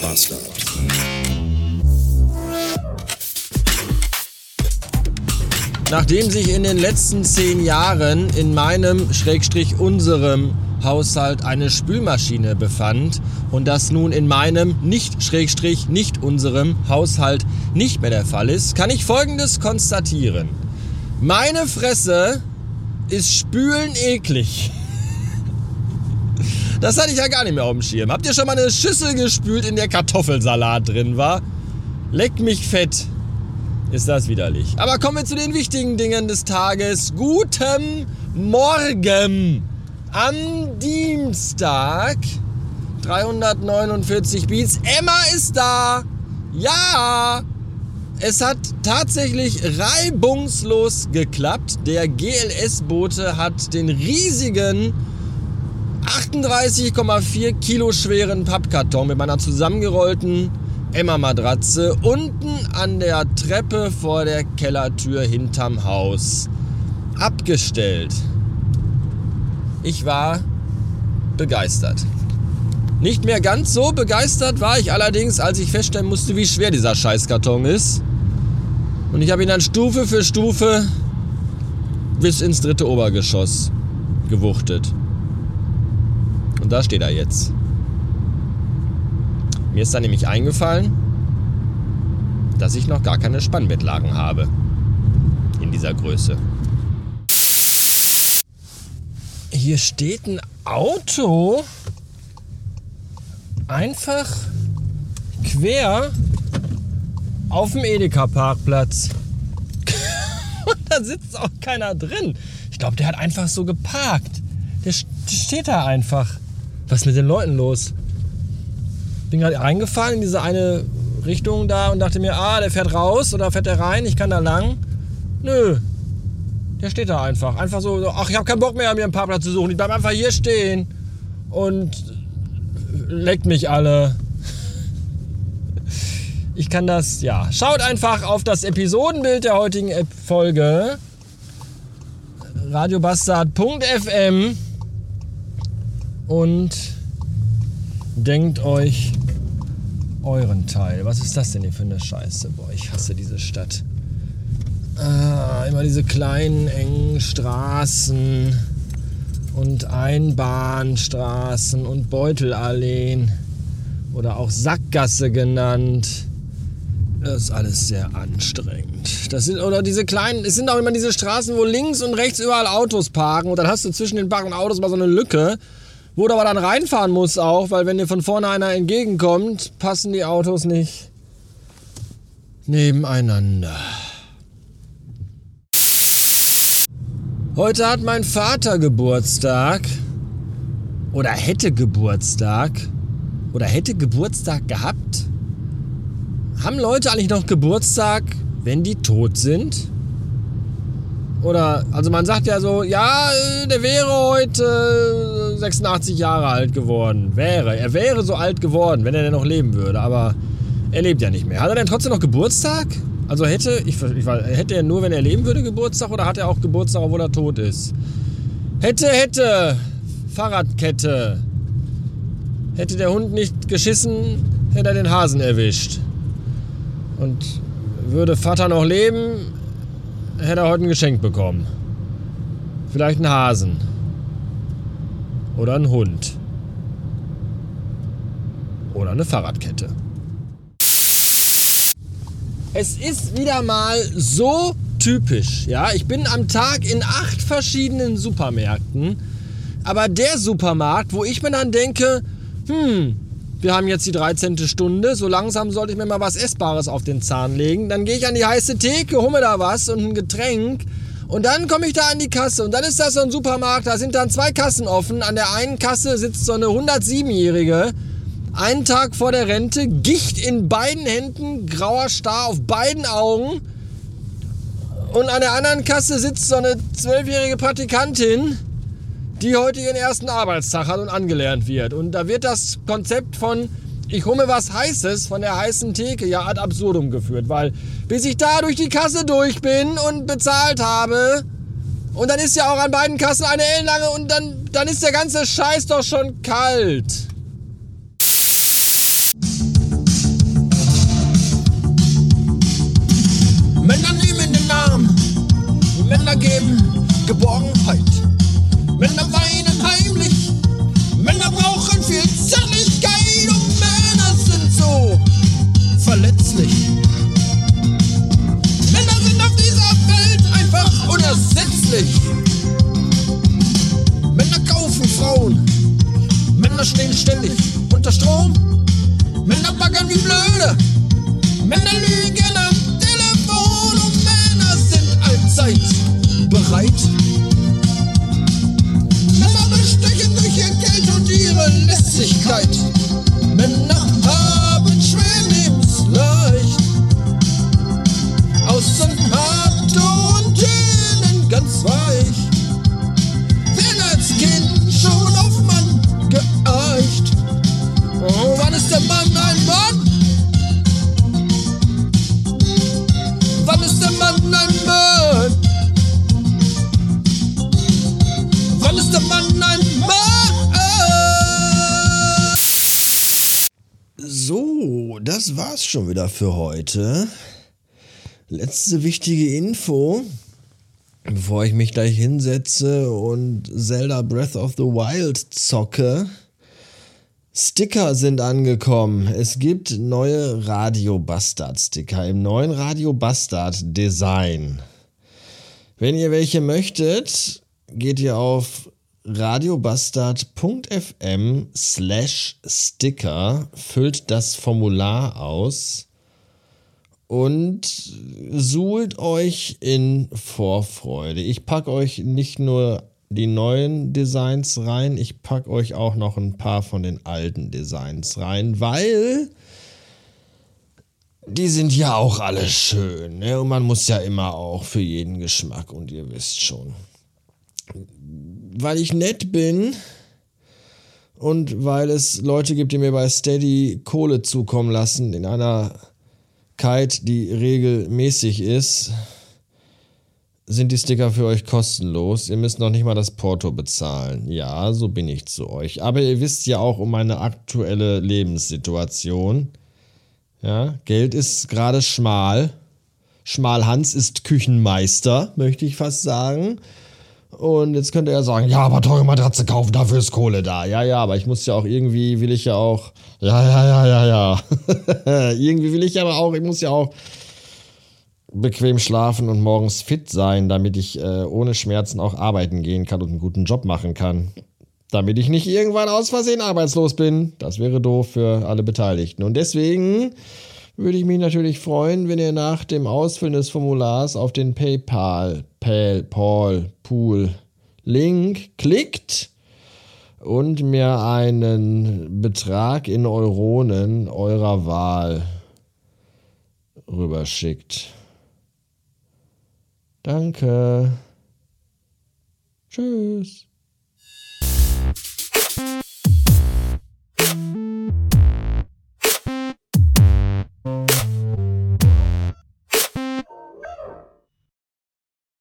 Bastard. Nachdem sich in den letzten zehn Jahren in meinem, Schrägstrich unserem Haushalt eine Spülmaschine befand und das nun in meinem, nicht Schrägstrich, nicht unserem Haushalt nicht mehr der Fall ist, kann ich Folgendes konstatieren. Meine Fresse ist spülen eklig. Das hatte ich ja gar nicht mehr auf dem Schirm. Habt ihr schon mal eine Schüssel gespült, in der Kartoffelsalat drin war? Leck mich fett. Ist das widerlich. Aber kommen wir zu den wichtigen Dingen des Tages. Guten Morgen am Dienstag. 349 Beats. Emma ist da. Ja. Es hat tatsächlich reibungslos geklappt. Der GLS-Bote hat den riesigen 38,4 Kilo schweren Pappkarton mit meiner zusammengerollten Emma-Matratze unten an der Treppe vor der Kellertür hinterm Haus abgestellt. Ich war begeistert. Nicht mehr ganz so begeistert war ich allerdings, als ich feststellen musste, wie schwer dieser Scheißkarton ist. Und ich habe ihn dann Stufe für Stufe bis ins dritte Obergeschoss gewuchtet. Und da steht er jetzt. Mir ist dann nämlich eingefallen, dass ich noch gar keine Spannbettlagen habe. In dieser Größe. Hier steht ein Auto einfach quer auf dem Edeka-Parkplatz. Da sitzt auch keiner drin. Ich glaube, der hat einfach so geparkt. Der steht da einfach. Was ist mit den Leuten los? Bin gerade reingefahren in diese eine Richtung da und dachte mir, ah, der fährt raus oder fährt der rein, ich kann da lang. Nö. Der steht da einfach. Einfach so, ach, ich habe keinen Bock mehr, mir einen Parkplatz zu suchen. Ich bleib einfach hier stehen und leckt mich alle. Ich kann das, ja. Schaut einfach auf das Episodenbild der heutigen Folge. radiobastard.fm und denkt euch euren Teil. Was ist das denn hier für eine Scheiße? Boah, ich hasse diese Stadt. Ah, immer diese kleinen, engen Straßen und Einbahnstraßen und Beutelalleen oder auch Sackgasse genannt. Das ist alles sehr anstrengend. Das sind, oder diese kleinen, es sind auch immer diese Straßen, wo links und rechts überall Autos parken und dann hast du zwischen den parkenden Autos mal so eine Lücke, wo du aber dann reinfahren musst auch, weil wenn dir von vorne einer entgegenkommt, passen die Autos nicht nebeneinander. Heute hat mein Vater Geburtstag oder hätte Geburtstag oder hätte Geburtstag gehabt. Haben Leute eigentlich noch Geburtstag, wenn die tot sind? Oder, also man sagt ja so, ja, der wäre heute 86 Jahre alt geworden. Wäre. Er wäre so alt geworden, wenn er denn noch leben würde. Aber er lebt ja nicht mehr. Hat er denn trotzdem noch Geburtstag? Also hätte, ich, ich, hätte er nur, wenn er leben würde, Geburtstag oder hat er auch Geburtstag, obwohl er tot ist? Hätte, hätte. Fahrradkette. Hätte der Hund nicht geschissen, hätte er den Hasen erwischt. Und würde Vater noch leben, hätte er heute ein Geschenk bekommen. Vielleicht einen Hasen. Oder einen Hund. Oder eine Fahrradkette. Es ist wieder mal so typisch. Ja, ich bin am Tag in acht verschiedenen Supermärkten. Aber der Supermarkt, wo ich mir dann denke, hm, wir haben jetzt die 13. Stunde, so langsam sollte ich mir mal was Essbares auf den Zahn legen. Dann gehe ich an die heiße Theke, hole mir da was und ein Getränk. Und dann komme ich da an die Kasse und dann ist das so ein Supermarkt, da sind dann zwei Kassen offen. An der einen Kasse sitzt so eine 107-Jährige, einen Tag vor der Rente, Gicht in beiden Händen, grauer Star auf beiden Augen. Und an der anderen Kasse sitzt so eine zwölfjährige Praktikantin, die heute ihren ersten Arbeitstag hat und angelernt wird. Und da wird das Konzept von ich hole mir was Heißes von der heißen Theke ja ad absurdum geführt, weil bis ich da durch die Kasse durch bin und bezahlt habe und dann ist ja auch an beiden Kassen eine Ellenlange und dann, dann ist der ganze Scheiß doch schon kalt. Bereit. Männer bestechen durch ihr Geld und ihre Lässigkeit. Männer haben schwer lebensleicht. Außen hart und innen ganz weich. Werden als Kind schon auf Mann geeicht. Oh, wann ist der Mann der Mann ein Mann? So, das war's schon wieder für heute. Letzte wichtige Info, bevor ich mich gleich hinsetze und Zelda Breath of the Wild zocke. Sticker sind angekommen. Es gibt neue Radio Bastard Sticker im neuen Radio Bastard Design. Wenn ihr welche möchtet, geht ihr auf radiobastard.fm slash Sticker, füllt das Formular aus und suhlt euch in Vorfreude. Ich packe euch nicht nur die neuen Designs rein, ich packe euch auch noch ein paar von den alten Designs rein, weil die sind ja auch alle schön. Ne? Und man muss ja immer auch für jeden Geschmack und ihr wisst schon. Weil ich nett bin und weil es Leute gibt, die mir bei Steady Kohle zukommen lassen in einer Kite, die regelmäßig ist, sind die Sticker für euch kostenlos. Ihr müsst noch nicht mal das Porto bezahlen. Ja, so bin ich zu euch. Aber ihr wisst ja auch um meine aktuelle Lebenssituation. Ja, Geld ist gerade schmal. Schmalhans ist Küchenmeister, möchte ich fast sagen. Und jetzt könnt ihr ja sagen, ja, aber teure Matratze kaufen, dafür ist Kohle da. Ja, ja, aber ich muss ja auch irgendwie, will ich ja auch, ja, ja, ja, ja, ja. irgendwie will ich aber auch, ich muss ja auch bequem schlafen und morgens fit sein, damit ich äh, ohne Schmerzen auch arbeiten gehen kann und einen guten Job machen kann. Damit ich nicht irgendwann aus Versehen arbeitslos bin. Das wäre doof für alle Beteiligten. Und deswegen würde ich mich natürlich freuen, wenn ihr nach dem Ausfüllen des Formulars auf den PayPal, Pal, Paul, Pool Link klickt und mir einen Betrag in Euronen eurer Wahl rüberschickt. Danke. Tschüss.